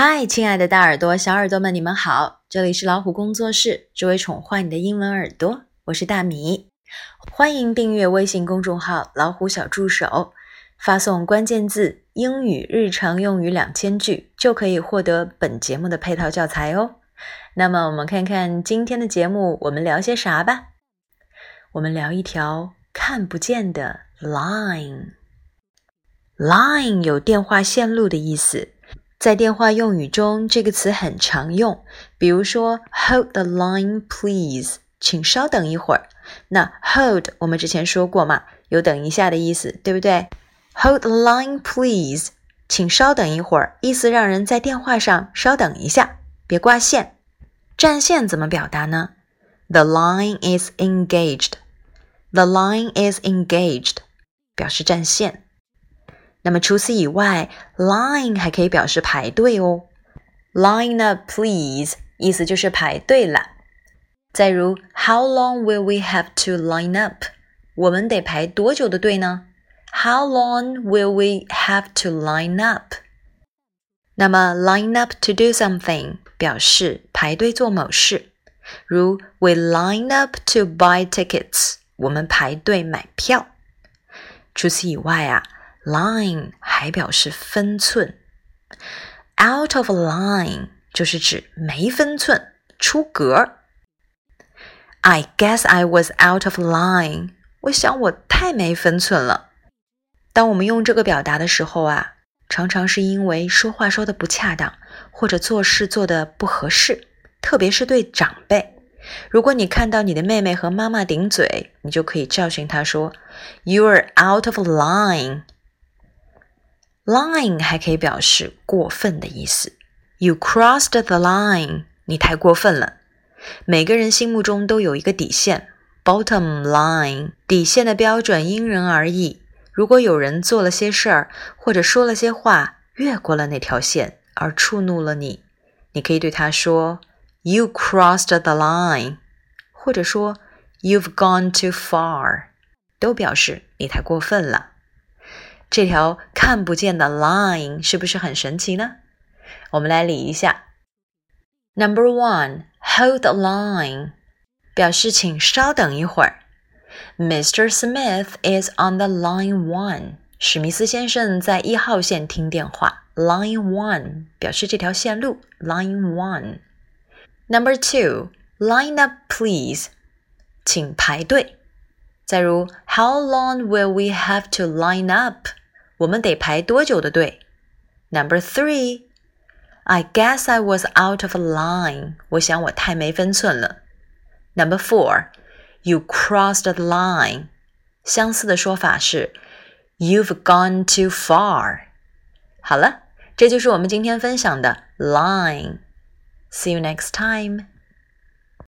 嗨，亲爱的大耳朵、小耳朵们，你们好！这里是老虎工作室，只为宠坏你的英文耳朵。我是大米，欢迎订阅微信公众号“老虎小助手”，发送关键字“英语日常用语两千句”，就可以获得本节目的配套教材哦。那么，我们看看今天的节目，我们聊些啥吧？我们聊一条看不见的 line。line 有电话线路的意思。在电话用语中，这个词很常用。比如说，Hold the line, please，请稍等一会儿。那 hold 我们之前说过嘛，有等一下的意思，对不对？Hold the line, please，请稍等一会儿，意思让人在电话上稍等一下，别挂线。占线怎么表达呢？The line is engaged. The line is engaged，表示占线。那么除此以外，line 还可以表示排队哦。Line up, please，意思就是排队了。再如，How long will we have to line up？我们得排多久的队呢？How long will we have to line up？那么，line up to do something 表示排队做某事，如 We line up to buy tickets，我们排队买票。除此以外啊。Line 还表示分寸，out of line 就是指没分寸、出格。I guess I was out of line。我想我太没分寸了。当我们用这个表达的时候啊，常常是因为说话说的不恰当，或者做事做的不合适，特别是对长辈。如果你看到你的妹妹和妈妈顶嘴，你就可以教训她说：“You are out of line。” Line 还可以表示过分的意思。You crossed the line，你太过分了。每个人心目中都有一个底线，bottom line。底线的标准因人而异。如果有人做了些事儿，或者说了些话，越过了那条线而触怒了你，你可以对他说：“You crossed the line”，或者说：“You've gone too far”，都表示你太过分了。这条看不见的 line 是不是很神奇呢？我们来理一下。Number one, hold the line，表示请稍等一会儿。Mr. Smith is on the line one，史密斯先生在一号线听电话。Line one 表示这条线路。Line one。Number two, line up please，请排队。再如，How long will we have to line up？我们得排多久的队？Number three, I guess I was out of line. 我想我太没分寸了。Number four, you crossed the line. 相似的说法是 You've gone too far. 好了，这就是我们今天分享的 line. See you next time.